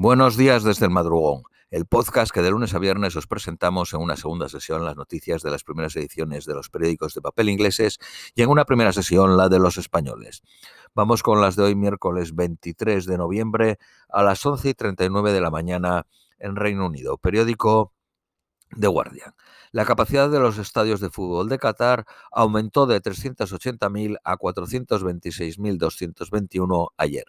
Buenos días desde el madrugón, el podcast que de lunes a viernes os presentamos en una segunda sesión las noticias de las primeras ediciones de los periódicos de papel ingleses y en una primera sesión la de los españoles. Vamos con las de hoy miércoles 23 de noviembre a las 11 y 39 de la mañana en Reino Unido. Periódico The Guardian. La capacidad de los estadios de fútbol de Qatar aumentó de 380.000 a 426.221 ayer.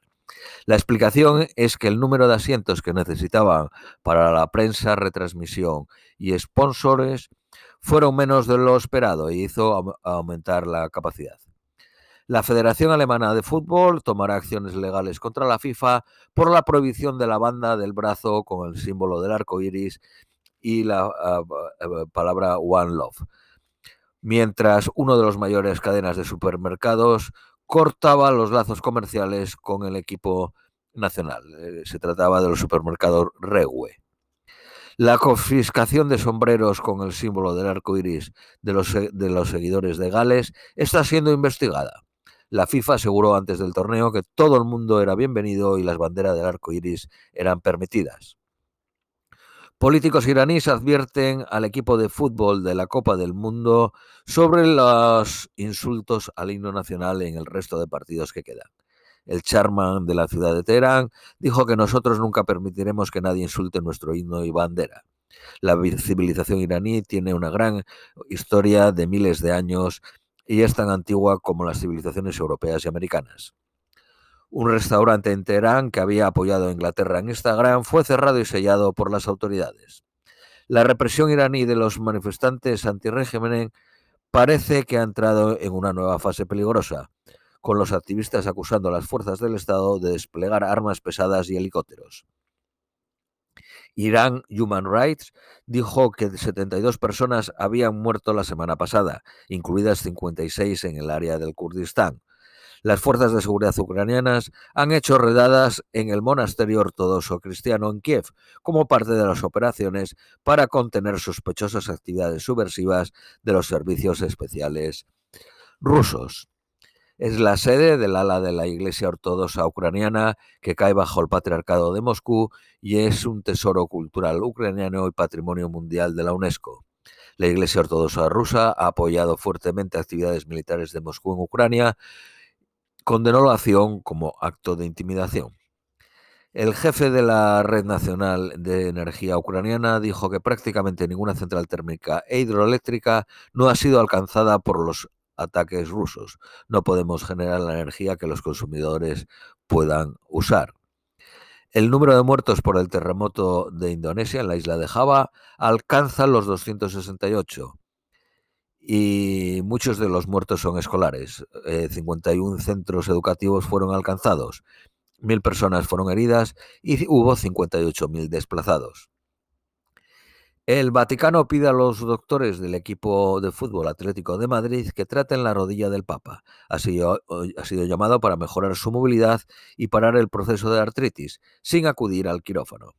La explicación es que el número de asientos que necesitaban para la prensa, retransmisión y sponsores fueron menos de lo esperado y hizo aumentar la capacidad. La Federación Alemana de Fútbol tomará acciones legales contra la FIFA por la prohibición de la banda del brazo con el símbolo del arco iris y la uh, palabra One Love. Mientras uno de los mayores cadenas de supermercados cortaba los lazos comerciales con el equipo nacional. Eh, se trataba de los supermercados Regue. La confiscación de sombreros con el símbolo del arco iris de los, de los seguidores de Gales está siendo investigada. La FIFA aseguró antes del torneo que todo el mundo era bienvenido y las banderas del arco iris eran permitidas. Políticos iraníes advierten al equipo de fútbol de la Copa del Mundo sobre los insultos al himno nacional en el resto de partidos que quedan. El charman de la ciudad de Teherán dijo que nosotros nunca permitiremos que nadie insulte nuestro himno y bandera. La civilización iraní tiene una gran historia de miles de años y es tan antigua como las civilizaciones europeas y americanas. Un restaurante en Teherán que había apoyado a Inglaterra en Instagram fue cerrado y sellado por las autoridades. La represión iraní de los manifestantes antirégimen parece que ha entrado en una nueva fase peligrosa, con los activistas acusando a las fuerzas del Estado de desplegar armas pesadas y helicópteros. Irán Human Rights dijo que 72 personas habían muerto la semana pasada, incluidas 56 en el área del Kurdistán, las fuerzas de seguridad ucranianas han hecho redadas en el monasterio ortodoxo cristiano en Kiev como parte de las operaciones para contener sospechosas actividades subversivas de los servicios especiales rusos. Es la sede del ala de la Iglesia Ortodoxa Ucraniana que cae bajo el patriarcado de Moscú y es un tesoro cultural ucraniano y patrimonio mundial de la UNESCO. La Iglesia Ortodoxa rusa ha apoyado fuertemente actividades militares de Moscú en Ucrania condenó la acción como acto de intimidación. El jefe de la Red Nacional de Energía Ucraniana dijo que prácticamente ninguna central térmica e hidroeléctrica no ha sido alcanzada por los ataques rusos. No podemos generar la energía que los consumidores puedan usar. El número de muertos por el terremoto de Indonesia en la isla de Java alcanza los 268 y muchos de los muertos son escolares. 51 eh, centros educativos fueron alcanzados, mil personas fueron heridas y hubo 58.000 desplazados. El Vaticano pide a los doctores del equipo de fútbol Atlético de Madrid que traten la rodilla del Papa. Ha sido, ha sido llamado para mejorar su movilidad y parar el proceso de artritis, sin acudir al quirófano.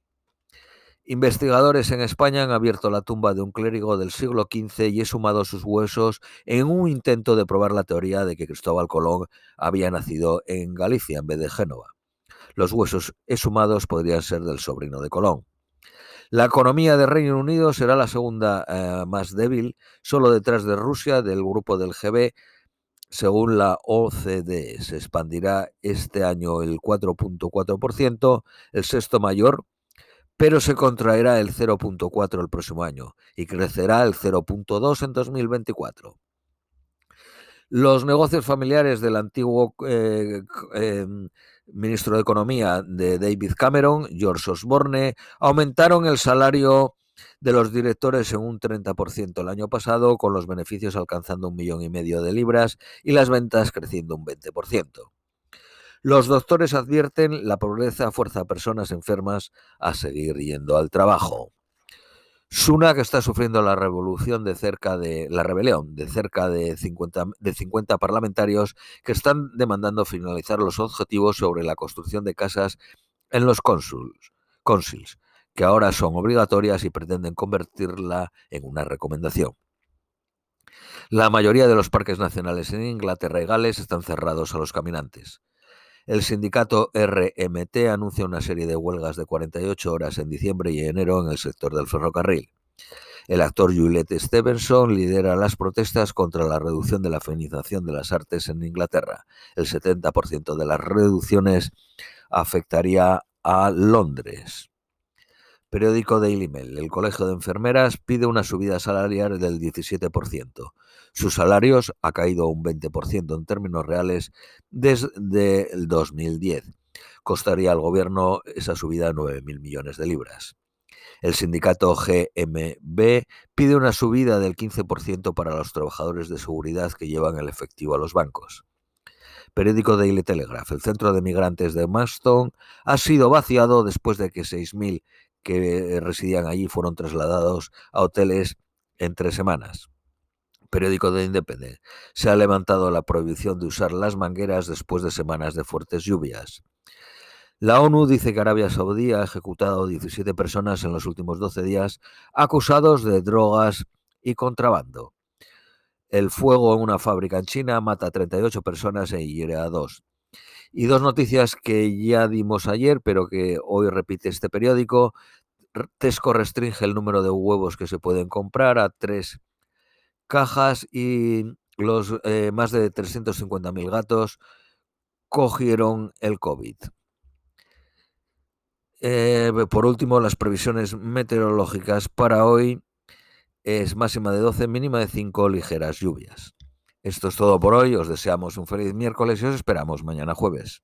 Investigadores en España han abierto la tumba de un clérigo del siglo XV y he sumado sus huesos en un intento de probar la teoría de que Cristóbal Colón había nacido en Galicia en vez de Génova. Los huesos exhumados podrían ser del sobrino de Colón. La economía de Reino Unido será la segunda eh, más débil, solo detrás de Rusia del grupo del GB, según la OCDE. Se expandirá este año el 4.4%, el sexto mayor pero se contraerá el 0.4 el próximo año y crecerá el 0.2 en 2024. Los negocios familiares del antiguo eh, em, ministro de Economía de David Cameron, George Osborne, aumentaron el salario de los directores en un 30% el año pasado, con los beneficios alcanzando un millón y medio de libras y las ventas creciendo un 20%. Los doctores advierten la pobreza fuerza a personas enfermas a seguir yendo al trabajo. Suna, que está sufriendo la revolución de cerca de la rebelión de cerca de 50, de 50 parlamentarios que están demandando finalizar los objetivos sobre la construcción de casas en los cónsuls, cónsuls, que ahora son obligatorias y pretenden convertirla en una recomendación. La mayoría de los parques nacionales en Inglaterra y Gales están cerrados a los caminantes. El sindicato RMT anuncia una serie de huelgas de 48 horas en diciembre y enero en el sector del ferrocarril. El actor Juliette Stevenson lidera las protestas contra la reducción de la feminización de las artes en Inglaterra. El 70% de las reducciones afectaría a Londres. Periódico Daily Mail. El Colegio de Enfermeras pide una subida salarial del 17%. Sus salarios ha caído un 20% en términos reales desde el 2010. Costaría al gobierno esa subida 9.000 millones de libras. El sindicato GMB pide una subida del 15% para los trabajadores de seguridad que llevan el efectivo a los bancos. Periódico Daily Telegraph. El centro de migrantes de Maston ha sido vaciado después de que 6.000 que residían allí fueron trasladados a hoteles en tres semanas. Periódico de Independent. Se ha levantado la prohibición de usar las mangueras después de semanas de fuertes lluvias. La ONU dice que Arabia Saudí ha ejecutado 17 personas en los últimos 12 días acusados de drogas y contrabando. El fuego en una fábrica en China mata a 38 personas e hiere a dos. Y dos noticias que ya dimos ayer, pero que hoy repite este periódico. Tesco restringe el número de huevos que se pueden comprar a tres cajas y los eh, más de 350.000 gatos cogieron el COVID. Eh, por último, las previsiones meteorológicas para hoy es máxima de 12, mínima de 5 ligeras lluvias. Esto es todo por hoy, os deseamos un feliz miércoles y os esperamos mañana jueves.